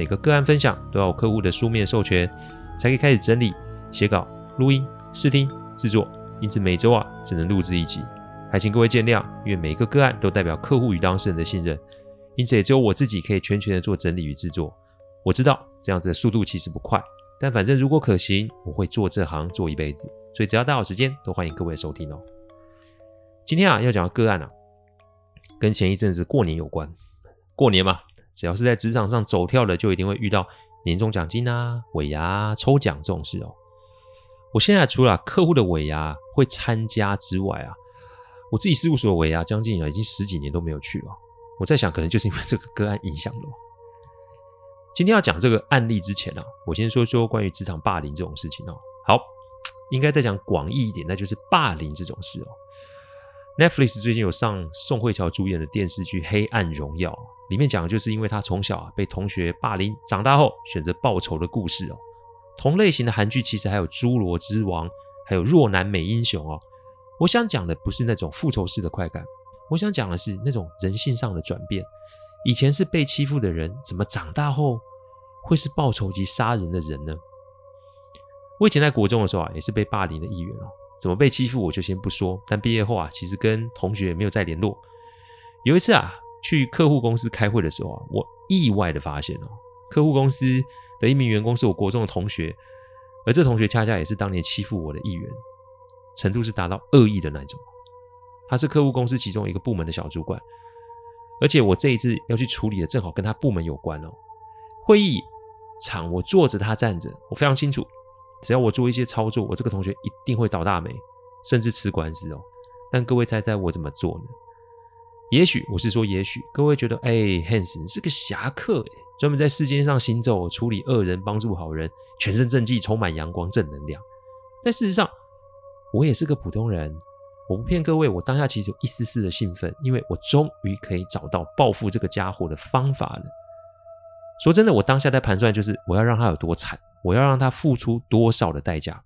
每个个案分享都要有客户的书面授权，才可以开始整理、写稿、录音、试听、制作。因此每周啊只能录制一集，还请各位见谅。因为每一个个案都代表客户与当事人的信任，因此也只有我自己可以全权的做整理与制作。我知道这样子的速度其实不快，但反正如果可行，我会做这行做一辈子。所以只要大好时间，都欢迎各位收听哦。今天啊要讲的个案啊，跟前一阵子过年有关。过年嘛，只要是在职场上走跳的，就一定会遇到年终奖金啊、尾牙抽奖这种事哦。我现在除了客户的尾牙会参加之外啊，我自己事务所的尾牙将近啊已经十几年都没有去了。我在想，可能就是因为这个个案影响了。今天要讲这个案例之前啊，我先说说关于职场霸凌这种事情哦。好，应该再讲广义一点，那就是霸凌这种事哦。Netflix 最近有上宋慧乔主演的电视剧《黑暗荣耀》。里面讲的就是因为她从小啊被同学霸凌，长大后选择报仇的故事哦。同类型的韩剧其实还有《侏罗之王》，还有《弱男美英雄》哦。我想讲的不是那种复仇式的快感，我想讲的是那种人性上的转变。以前是被欺负的人，怎么长大后会是报仇及杀人的人呢？我以前在国中的时候啊，也是被霸凌的一员哦。怎么被欺负我就先不说，但毕业后啊，其实跟同学也没有再联络。有一次啊。去客户公司开会的时候啊，我意外的发现哦，客户公司的一名员工是我国中的同学，而这同学恰恰也是当年欺负我的一员，程度是达到恶意的那种。他是客户公司其中一个部门的小主管，而且我这一次要去处理的正好跟他部门有关哦。会议场我坐着，他站着，我非常清楚，只要我做一些操作，我这个同学一定会倒大霉，甚至吃官司哦。但各位猜猜我怎么做呢？也许我是说，也许各位觉得，哎，Hans 是个侠客，哎，专门在世间上行走，处理恶人，帮助好人，全身正气，充满阳光，正能量。但事实上，我也是个普通人。我不骗各位，我当下其实有一丝丝的兴奋，因为我终于可以找到报复这个家伙的方法了。说真的，我当下在盘算，就是我要让他有多惨，我要让他付出多少的代价。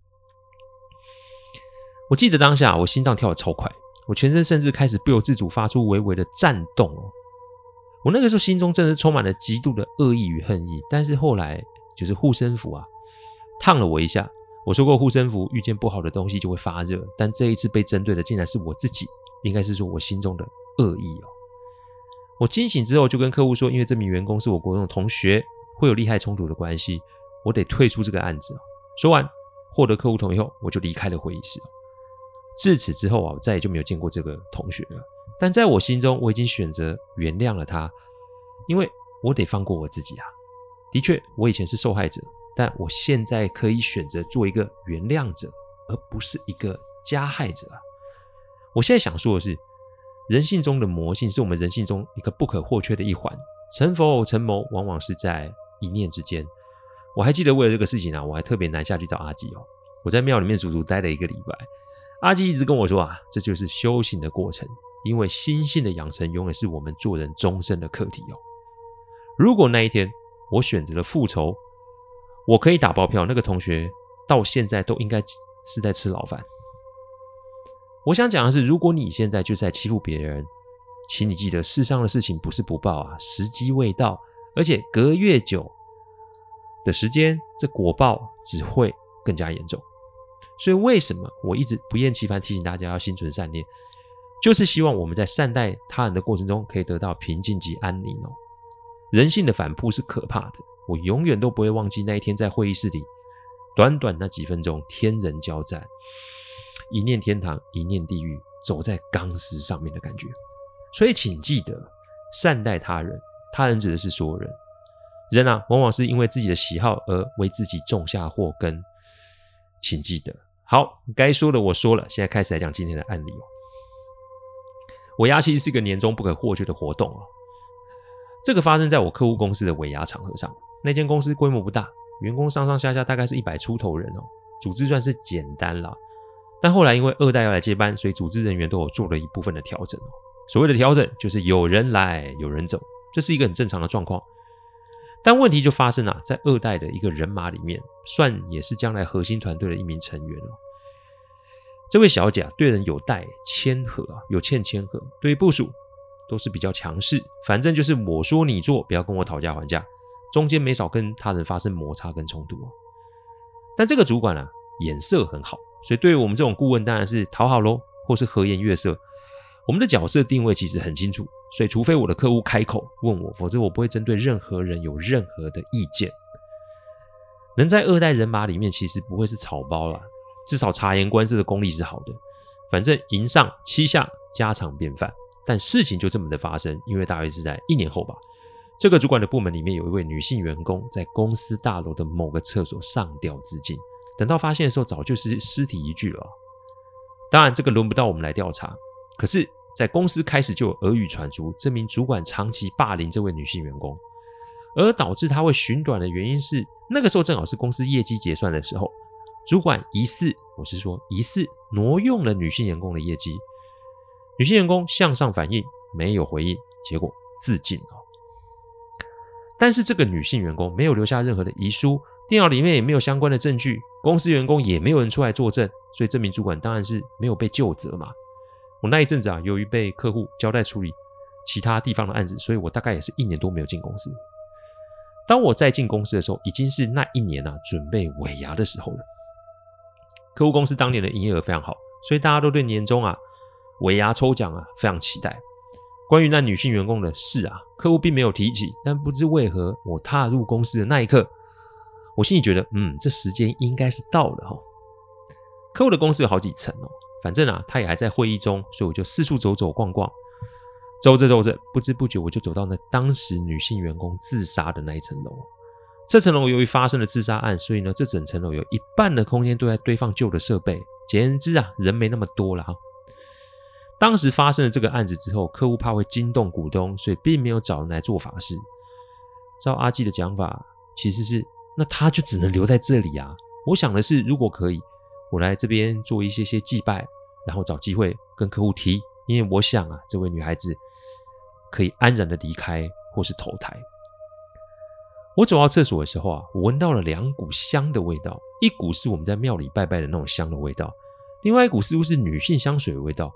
我记得当下，我心脏跳得超快。我全身甚至开始不由自主发出微微的颤动哦！我那个时候心中真的是充满了极度的恶意与恨意。但是后来就是护身符啊，烫了我一下。我说过护身符遇见不好的东西就会发热，但这一次被针对的竟然是我自己，应该是说我心中的恶意哦。我惊醒之后就跟客户说，因为这名员工是我国中的同学，会有利害冲突的关系，我得退出这个案子哦。说完，获得客户同意后，我就离开了会议室。自此之后啊，我再也就没有见过这个同学了。但在我心中，我已经选择原谅了他，因为我得放过我自己啊。的确，我以前是受害者，但我现在可以选择做一个原谅者，而不是一个加害者啊。我现在想说的是，人性中的魔性是我们人性中一个不可或缺的一环。成佛成魔，往往是在一念之间。我还记得为了这个事情啊，我还特别南下去找阿基哦。我在庙里面足足待了一个礼拜。阿基一直跟我说啊，这就是修行的过程，因为心性的养成永远是我们做人终身的课题哦。如果那一天我选择了复仇，我可以打包票，那个同学到现在都应该是在吃牢饭。我想讲的是，如果你现在就在欺负别人，请你记得，世上的事情不是不报啊，时机未到，而且隔越久的时间，这果报只会更加严重。所以，为什么我一直不厌其烦提醒大家要心存善念，就是希望我们在善待他人的过程中，可以得到平静及安宁哦。人性的反扑是可怕的，我永远都不会忘记那一天在会议室里，短短那几分钟，天人交战，一念天堂，一念地狱，走在钢丝上面的感觉。所以，请记得善待他人，他人指的是所有人。人啊，往往是因为自己的喜好而为自己种下祸根。请记得，好，该说的我说了，现在开始来讲今天的案例哦。尾牙其实是个年终不可或缺的活动哦。这个发生在我客户公司的尾牙场合上，那间公司规模不大，员工上上下下大概是一百出头人哦，组织算是简单了。但后来因为二代要来接班，所以组织人员都有做了一部分的调整哦。所谓的调整，就是有人来有人走，这是一个很正常的状况。但问题就发生了，在二代的一个人马里面，算也是将来核心团队的一名成员哦。这位小姐啊，对人有待谦和啊，有欠谦和，对于部署都是比较强势。反正就是我说你做，不要跟我讨价还价，中间没少跟他人发生摩擦跟冲突哦。但这个主管啊，眼色很好，所以对于我们这种顾问，当然是讨好喽，或是和颜悦色。我们的角色定位其实很清楚，所以除非我的客户开口问我，否则我不会针对任何人有任何的意见。能在二代人马里面，其实不会是草包啦。至少察言观色的功力是好的，反正迎上欺下家常便饭。但事情就这么的发生，因为大约是在一年后吧，这个主管的部门里面有一位女性员工在公司大楼的某个厕所上吊自尽，等到发现的时候，早就是尸体一具了。当然，这个轮不到我们来调查。可是，在公司开始就有耳语传出，这名主管长期霸凌这位女性员工，而导致她会寻短的原因是，那个时候正好是公司业绩结算的时候。主管疑似，我是说疑似挪用了女性员工的业绩，女性员工向上反映没有回应，结果自尽了。但是这个女性员工没有留下任何的遗书，电脑里面也没有相关的证据，公司员工也没有人出来作证，所以这名主管当然是没有被究责嘛。我那一阵子啊，由于被客户交代处理其他地方的案子，所以我大概也是一年多没有进公司。当我再进公司的时候，已经是那一年啊准备尾牙的时候了。客户公司当年的营业额非常好，所以大家都对年终啊、尾牙抽奖啊非常期待。关于那女性员工的事啊，客户并没有提起。但不知为何，我踏入公司的那一刻，我心里觉得，嗯，这时间应该是到了哈。客户的公司有好几层哦，反正啊，他也还在会议中，所以我就四处走走逛逛。走着走着，不知不觉我就走到那当时女性员工自杀的那一层楼。这层楼由于发生了自杀案，所以呢，这整层楼有一半的空间都在堆放旧的设备。简言之啊，人没那么多了哈。当时发生了这个案子之后，客户怕会惊动股东，所以并没有找人来做法事。照阿基的讲法，其实是那他就只能留在这里啊。我想的是，如果可以，我来这边做一些些祭拜，然后找机会跟客户提，因为我想啊，这位女孩子可以安然的离开或是投胎。我走到厕所的时候啊，我闻到了两股香的味道，一股是我们在庙里拜拜的那种香的味道，另外一股似乎是女性香水的味道。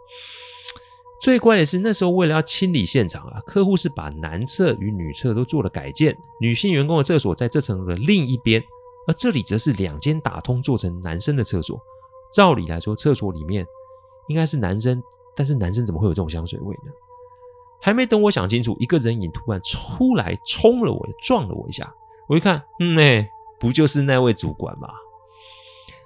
最怪的是，那时候为了要清理现场啊，客户是把男厕与女厕都做了改建，女性员工的厕所在这层楼的另一边，而这里则是两间打通做成男生的厕所。照理来说，厕所里面应该是男生，但是男生怎么会有这种香水味呢？还没等我想清楚，一个人影突然出来，冲了我，撞了我一下。我一看，嗯，哎，不就是那位主管吗？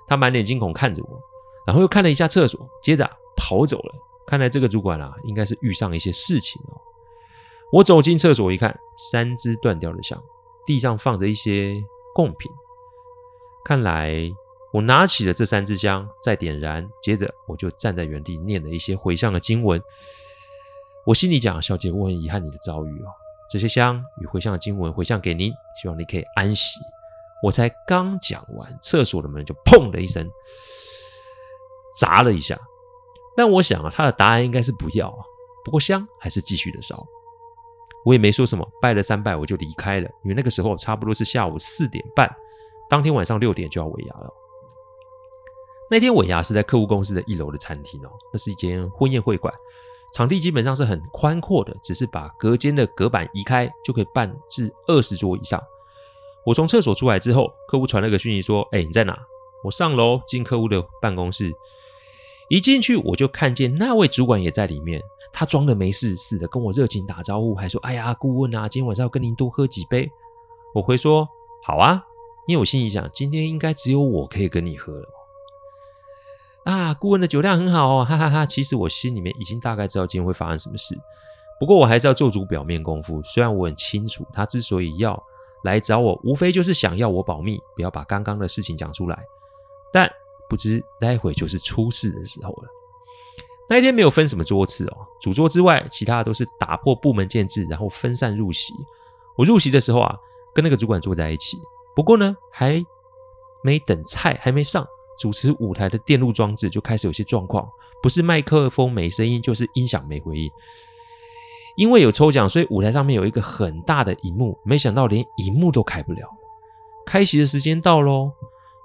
他满脸惊恐看着我，然后又看了一下厕所，接着跑走了。看来这个主管啊，应该是遇上一些事情哦。我走进厕所一看，三支断掉的香，地上放着一些贡品。看来我拿起了这三支香，再点燃，接着我就站在原地念了一些回向的经文。我心里讲，小姐，我很遗憾你的遭遇哦。这些香与回向的经文回向给您，希望你可以安息。我才刚讲完，厕所的门就砰的一声砸了一下。但我想啊，他的答案应该是不要啊。不过香还是继续的烧。我也没说什么，拜了三拜我就离开了。因为那个时候差不多是下午四点半，当天晚上六点就要尾牙了。那天尾牙是在客户公司的一楼的餐厅哦，那是一间婚宴会馆。场地基本上是很宽阔的，只是把隔间的隔板移开，就可以办至二十桌以上。我从厕所出来之后，客户传了个讯息说：“哎、你在哪？”我上楼进客户的办公室，一进去我就看见那位主管也在里面。他装的没事似的，跟我热情打招呼，还说：“哎呀，顾问啊，今天晚上要跟您多喝几杯。”我回说：“好啊。”因为我心里想，今天应该只有我可以跟你喝了。啊，顾问的酒量很好哦，哈哈哈！其实我心里面已经大概知道今天会发生什么事，不过我还是要做足表面功夫。虽然我很清楚，他之所以要来找我，无非就是想要我保密，不要把刚刚的事情讲出来。但不知待会就是出事的时候了。那一天没有分什么桌次哦，主桌之外，其他的都是打破部门建制，然后分散入席。我入席的时候啊，跟那个主管坐在一起。不过呢，还没等菜还没上，主持舞台的电路装置就开始有些状况，不是麦克风没声音，就是音响没回音。因为有抽奖，所以舞台上面有一个很大的荧幕，没想到连荧幕都开不了。开席的时间到喽，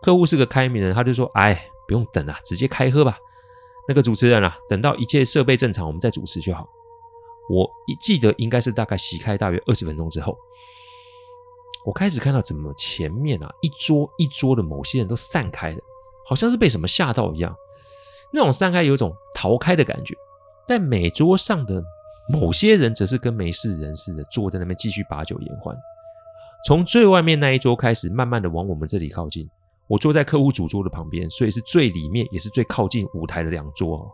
客户是个开明人，他就说：“哎，不用等了，直接开喝吧。”那个主持人啊，等到一切设备正常，我们再主持就好。我一记得应该是大概席开大约二十分钟之后，我开始看到怎么前面啊一桌一桌的某些人都散开了，好像是被什么吓到一样。那种散开有一种逃开的感觉，但每桌上的某些人则是跟没事人似的坐在那边继续把酒言欢。从最外面那一桌开始，慢慢的往我们这里靠近。我坐在客户主桌的旁边，所以是最里面也是最靠近舞台的两桌。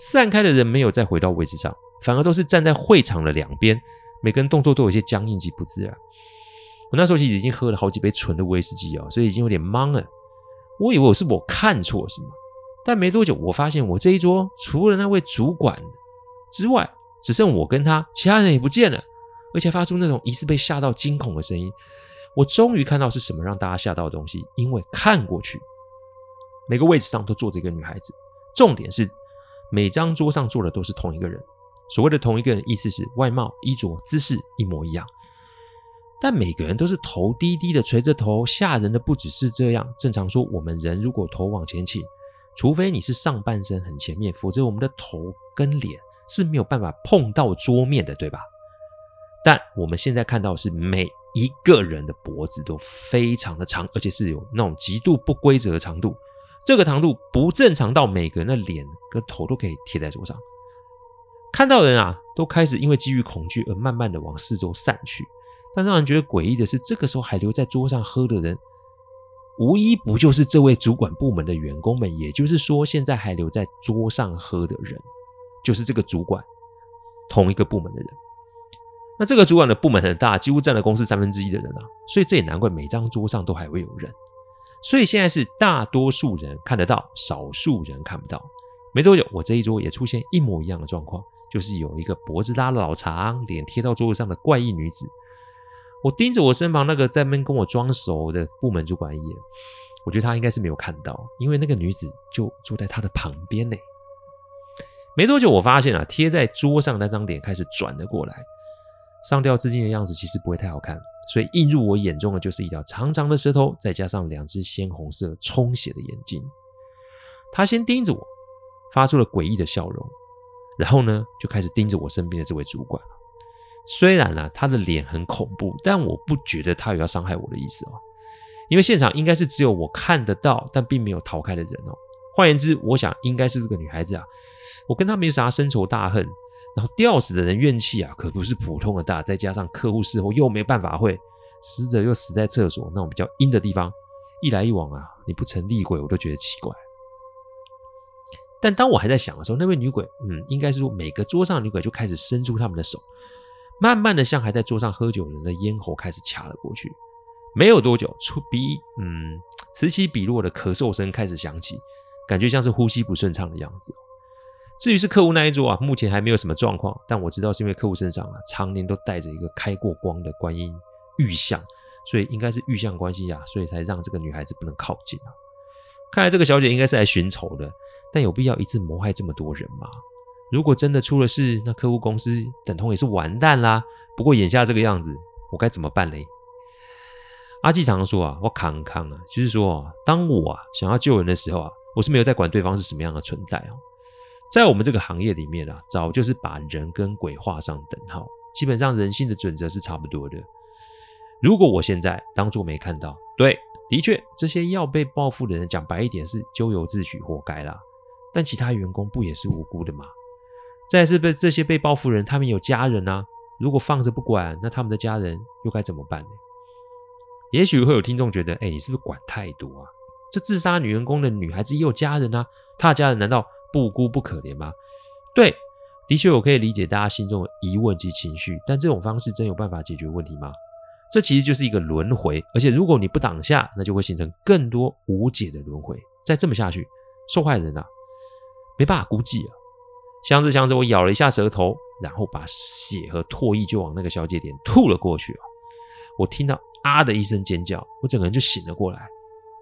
散开的人没有再回到位置上。反而都是站在会场的两边，每个人动作都有些僵硬及不自然。我那时候其实已经喝了好几杯纯的威士忌哦，所以已经有点懵了。我以为我是我看错什么，但没多久，我发现我这一桌除了那位主管之外，只剩我跟他，其他人也不见了，而且发出那种疑似被吓到惊恐的声音。我终于看到是什么让大家吓到的东西，因为看过去，每个位置上都坐着一个女孩子，重点是每张桌上坐的都是同一个人。所谓的同一个人，意思是外貌、衣着、姿势一模一样，但每个人都是头低低的垂着头，吓人的不只是这样。正常说，我们人如果头往前倾，除非你是上半身很前面，否则我们的头跟脸是没有办法碰到桌面的，对吧？但我们现在看到是每一个人的脖子都非常的长，而且是有那种极度不规则的长度，这个长度不正常到每个人的脸跟头都可以贴在桌上。看到人啊，都开始因为基于恐惧而慢慢的往四周散去。但让人觉得诡异的是，这个时候还留在桌上喝的人，无一不就是这位主管部门的员工们。也就是说，现在还留在桌上喝的人，就是这个主管同一个部门的人。那这个主管的部门很大，几乎占了公司三分之一的人啊，所以这也难怪每张桌上都还会有人。所以现在是大多数人看得到，少数人看不到。没多久，我这一桌也出现一模一样的状况。就是有一个脖子拉的老长、脸贴到桌子上的怪异女子。我盯着我身旁那个在那边跟我装熟的部门主管一眼，我觉得他应该是没有看到，因为那个女子就坐在他的旁边呢。没多久，我发现啊，贴在桌上那张脸开始转了过来，上吊自尽的样子其实不会太好看，所以映入我眼中的就是一条长长的舌头，再加上两只鲜红色充血的眼睛。他先盯着我，发出了诡异的笑容。然后呢，就开始盯着我身边的这位主管了。虽然呢、啊，他的脸很恐怖，但我不觉得他有要伤害我的意思哦。因为现场应该是只有我看得到，但并没有逃开的人哦。换言之，我想应该是这个女孩子啊。我跟她没啥深仇大恨，然后吊死的人怨气啊，可不是普通的大。再加上客户事后又没办法会，死者又死在厕所那种比较阴的地方，一来一往啊，你不成厉鬼，我都觉得奇怪。但当我还在想的时候，那位女鬼，嗯，应该是说每个桌上的女鬼就开始伸出他们的手，慢慢的向还在桌上喝酒的人的咽喉开始掐了过去。没有多久，出鼻，嗯，此起彼落的咳嗽声开始响起，感觉像是呼吸不顺畅的样子。至于是客户那一桌啊，目前还没有什么状况，但我知道是因为客户身上啊，常年都带着一个开过光的观音玉像，所以应该是玉像关系啊，所以才让这个女孩子不能靠近啊。看来这个小姐应该是来寻仇的。但有必要一次谋害这么多人吗？如果真的出了事，那客户公司等同也是完蛋啦。不过眼下这个样子，我该怎么办嘞？阿纪常常说啊，我扛扛啊，就是说啊，当我啊想要救人的时候啊，我是没有在管对方是什么样的存在哦。在我们这个行业里面啊，早就是把人跟鬼画上等号，基本上人性的准则是差不多的。如果我现在当作没看到，对，的确这些要被报复的人，讲白一点是咎由自取，活该啦。但其他员工不也是无辜的吗？再是被这些被报复人，他们有家人啊。如果放着不管，那他们的家人又该怎么办呢？也许会有听众觉得，哎，你是不是管太多啊？这自杀女员工的女孩子也有家人啊，她的家人难道不孤不可怜吗？对，的确我可以理解大家心中的疑问及情绪，但这种方式真有办法解决问题吗？这其实就是一个轮回，而且如果你不挡下，那就会形成更多无解的轮回。再这么下去，受害人啊。没办法估计啊！想着想着，我咬了一下舌头，然后把血和唾液就往那个小姐脸吐了过去啊！我听到啊的一声尖叫，我整个人就醒了过来。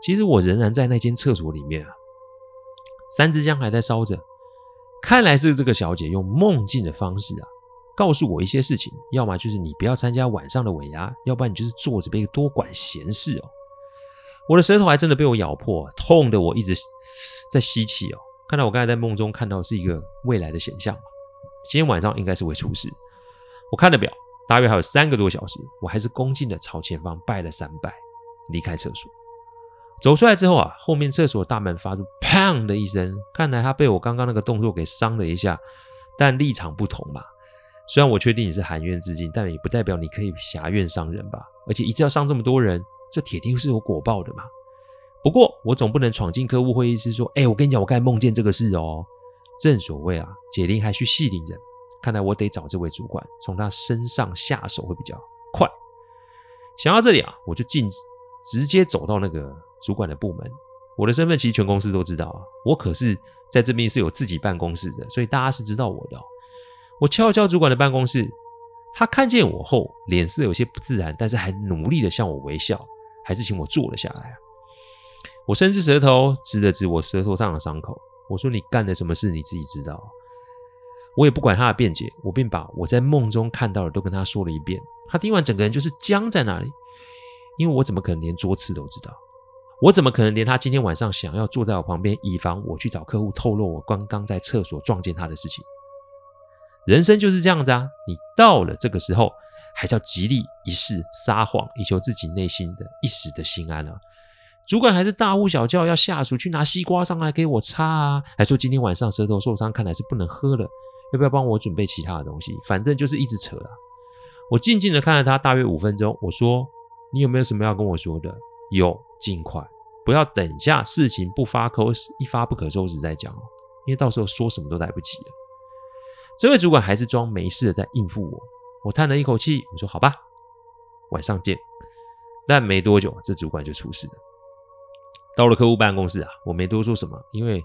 其实我仍然在那间厕所里面啊，三支香还在烧着。看来是这个小姐用梦境的方式啊，告诉我一些事情，要么就是你不要参加晚上的尾牙，要不然你就是坐着别多管闲事哦。我的舌头还真的被我咬破，痛得我一直在吸气哦。看到我刚才在梦中看到是一个未来的显像，今天晚上应该是会出事。我看了表，大约还有三个多小时，我还是恭敬的朝前方拜了三拜，离开厕所。走出来之后啊，后面厕所大门发出“砰”的一声，看来他被我刚刚那个动作给伤了一下，但立场不同嘛。虽然我确定你是含冤自尽，但也不代表你可以狭怨伤人吧？而且一次要伤这么多人，这铁定是有果报的嘛。不过我总不能闯进客户会议室说：“哎，我跟你讲，我刚才梦见这个事哦。”正所谓啊，解铃还须系铃人。看来我得找这位主管，从他身上下手会比较快。想到这里啊，我就径直直接走到那个。主管的部门，我的身份其实全公司都知道啊。我可是在这边是有自己办公室的，所以大家是知道我的哦。我敲了敲主管的办公室，他看见我后，脸色有些不自然，但是还努力的向我微笑，还是请我坐了下来。我伸直舌头，指了指我舌头上的伤口，我说：“你干了什么事？你自己知道。”我也不管他的辩解，我便把我在梦中看到的都跟他说了一遍。他听完，整个人就是僵在那里，因为我怎么可能连桌次都知道？我怎么可能连他今天晚上想要坐在我旁边，以防我去找客户透露我刚刚在厕所撞见他的事情？人生就是这样子啊！你到了这个时候，还是要极力一试撒谎，以求自己内心的一时的心安啊！主管还是大呼小叫要下属去拿西瓜上来给我擦啊，还说今天晚上舌头受伤，看来是不能喝了，要不要帮我准备其他的东西？反正就是一直扯啊！我静静的看了他大约五分钟，我说：“你有没有什么要跟我说的？”有。尽快，不要等一下事情不发扣，一发不可收拾再讲哦，因为到时候说什么都来不及了。这位主管还是装没事的在应付我，我叹了一口气，我说：“好吧，晚上见。”但没多久，这主管就出事了。到了客户办公室啊，我没多说什么，因为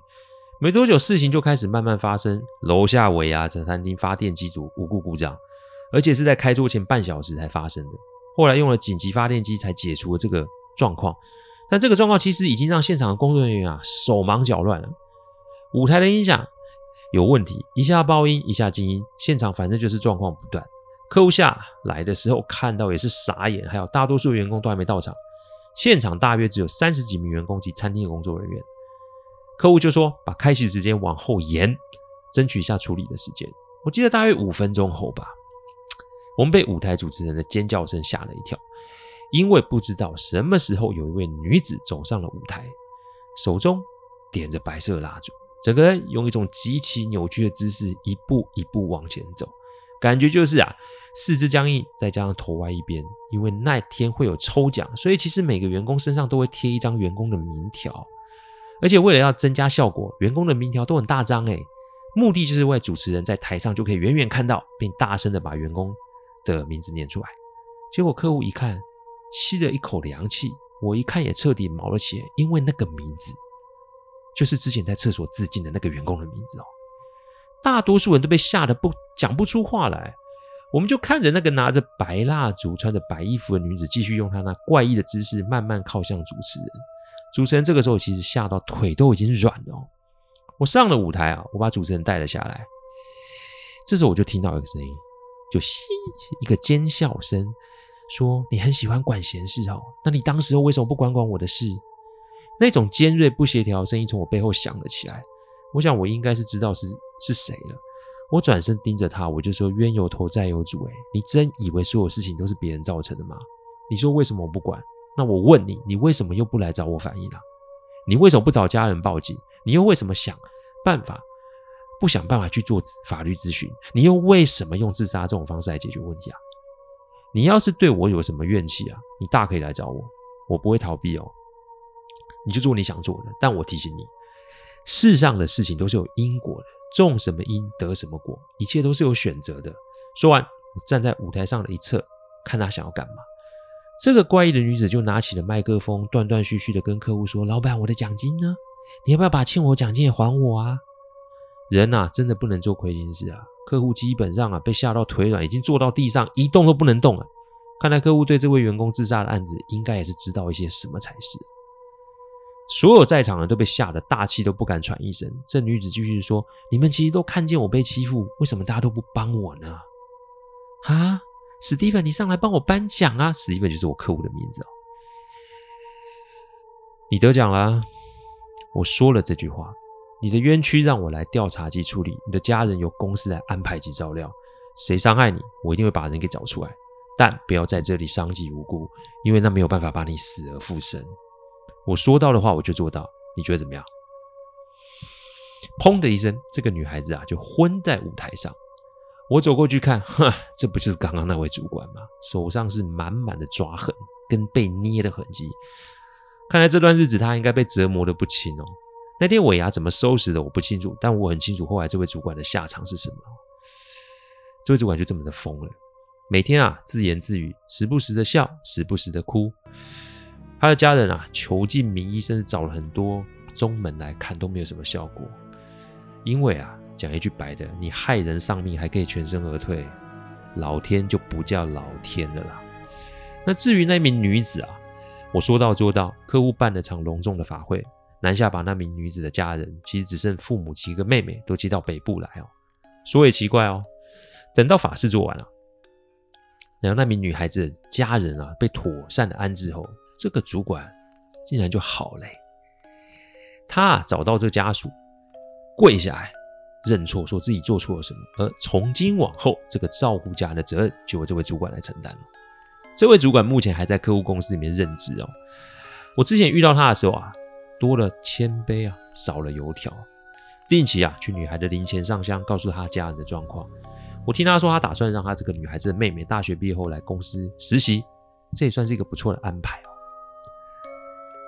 没多久事情就开始慢慢发生。楼下尾牙茶餐厅发电机组无故故障，而且是在开桌前半小时才发生的。后来用了紧急发电机才解除了这个状况。但这个状况其实已经让现场的工作人员啊手忙脚乱了。舞台的音响有问题，一下爆音，一下静音，现场反正就是状况不断。客户下来的时候看到也是傻眼，还有大多数员工都还没到场。现场大约只有三十几名员工及餐厅的工作人员。客户就说把开席时间往后延，争取一下处理的时间。我记得大约五分钟后吧，我们被舞台主持人的尖叫声吓了一跳。因为不知道什么时候有一位女子走上了舞台，手中点着白色蜡烛，整个人用一种极其扭曲的姿势一步一步往前走，感觉就是啊，四肢僵硬，再加上头歪一边。因为那天会有抽奖，所以其实每个员工身上都会贴一张员工的名条，而且为了要增加效果，员工的名条都很大张诶，目的就是为主持人在台上就可以远远看到，并大声的把员工的名字念出来。结果客户一看。吸了一口凉气，我一看也彻底毛了起来，因为那个名字就是之前在厕所自尽的那个员工的名字哦。大多数人都被吓得不讲不出话来，我们就看着那个拿着白蜡烛、穿着白衣服的女子，继续用她那怪异的姿势慢慢靠向主持人。主持人这个时候其实吓到腿都已经软了哦。我上了舞台啊，我把主持人带了下来。这时候我就听到一个声音，就嘻一个尖笑声。说你很喜欢管闲事哦，那你当时候为什么不管管我的事？那种尖锐不协调的声音从我背后响了起来。我想我应该是知道是是谁了。我转身盯着他，我就说冤有头债有主。诶，你真以为所有事情都是别人造成的吗？你说为什么我不管？那我问你，你为什么又不来找我反映啊？你为什么不找家人报警？你又为什么想办法不想办法去做法律咨询？你又为什么用自杀这种方式来解决问题啊？你要是对我有什么怨气啊，你大可以来找我，我不会逃避哦。你就做你想做的，但我提醒你，世上的事情都是有因果的，种什么因得什么果，一切都是有选择的。说完，我站在舞台上的一侧，看他想要干嘛。这个怪异的女子就拿起了麦克风，断断续续的跟客户说：“老板，我的奖金呢？你要不要把欠我奖金也还我啊？”人呐、真的不能做亏心事啊。客户基本上啊被吓到腿软，已经坐到地上一动都不能动了。看来客户对这位员工自杀的案子，应该也是知道一些什么才是。所有在场的人都被吓得大气都不敢喘一声。这女子继续说：“你们其实都看见我被欺负，为什么大家都不帮我呢？”啊，史蒂芬，你上来帮我颁奖啊！史蒂芬就是我客户的名字哦。你得奖了，我说了这句话。你的冤屈让我来调查及处理，你的家人由公司来安排及照料。谁伤害你，我一定会把人给找出来。但不要在这里伤及无辜，因为那没有办法把你死而复生。我说到的话，我就做到。你觉得怎么样？砰的一声，这个女孩子啊就昏在舞台上。我走过去看，哼，这不就是刚刚那位主管吗？手上是满满的抓痕跟被捏的痕迹。看来这段日子他应该被折磨得不轻哦。那天尾牙怎么收拾的我不清楚，但我很清楚后来这位主管的下场是什么。这位主管就这么的疯了。每天啊，自言自语，时不时的笑，时不时的哭。他的家人啊，求尽名医，甚至找了很多宗门来看，都没有什么效果。因为啊，讲一句白的，你害人丧命还可以全身而退，老天就不叫老天了啦。那至于那名女子啊，我说到做到，客户办了场隆重的法会，南下把那名女子的家人，其实只剩父母及一个妹妹，都接到北部来哦。说也奇怪哦，等到法事做完了。然后那名女孩子的家人啊，被妥善的安置后，这个主管竟然就好嘞。他，找到这家属，跪下来认错，说自己做错了什么，而从今往后，这个照顾家人的责任就由这位主管来承担了。这位主管目前还在客户公司里面任职哦。我之前遇到他的时候啊，多了谦卑啊，少了油条。定期啊，去女孩的灵前上香，告诉她家人的状况。我听他说，他打算让他这个女孩子的妹妹大学毕业后来公司实习，这也算是一个不错的安排哦。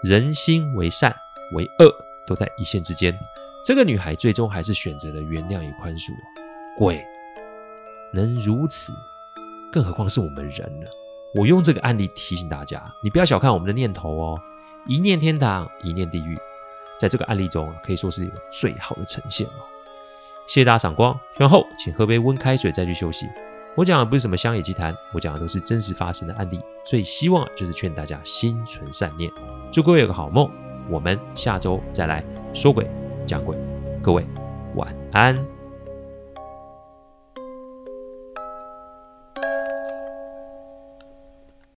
人心为善为恶都在一线之间，这个女孩最终还是选择了原谅与宽恕。鬼能如此，更何况是我们人呢？我用这个案例提醒大家，你不要小看我们的念头哦。一念天堂，一念地狱，在这个案例中可以说是有最好的呈现哦。谢谢大家赏光，然后请喝杯温开水再去休息。我讲的不是什么乡野奇谈，我讲的都是真实发生的案例，所以希望就是劝大家心存善念，祝各位有个好梦。我们下周再来说鬼讲鬼，各位晚安。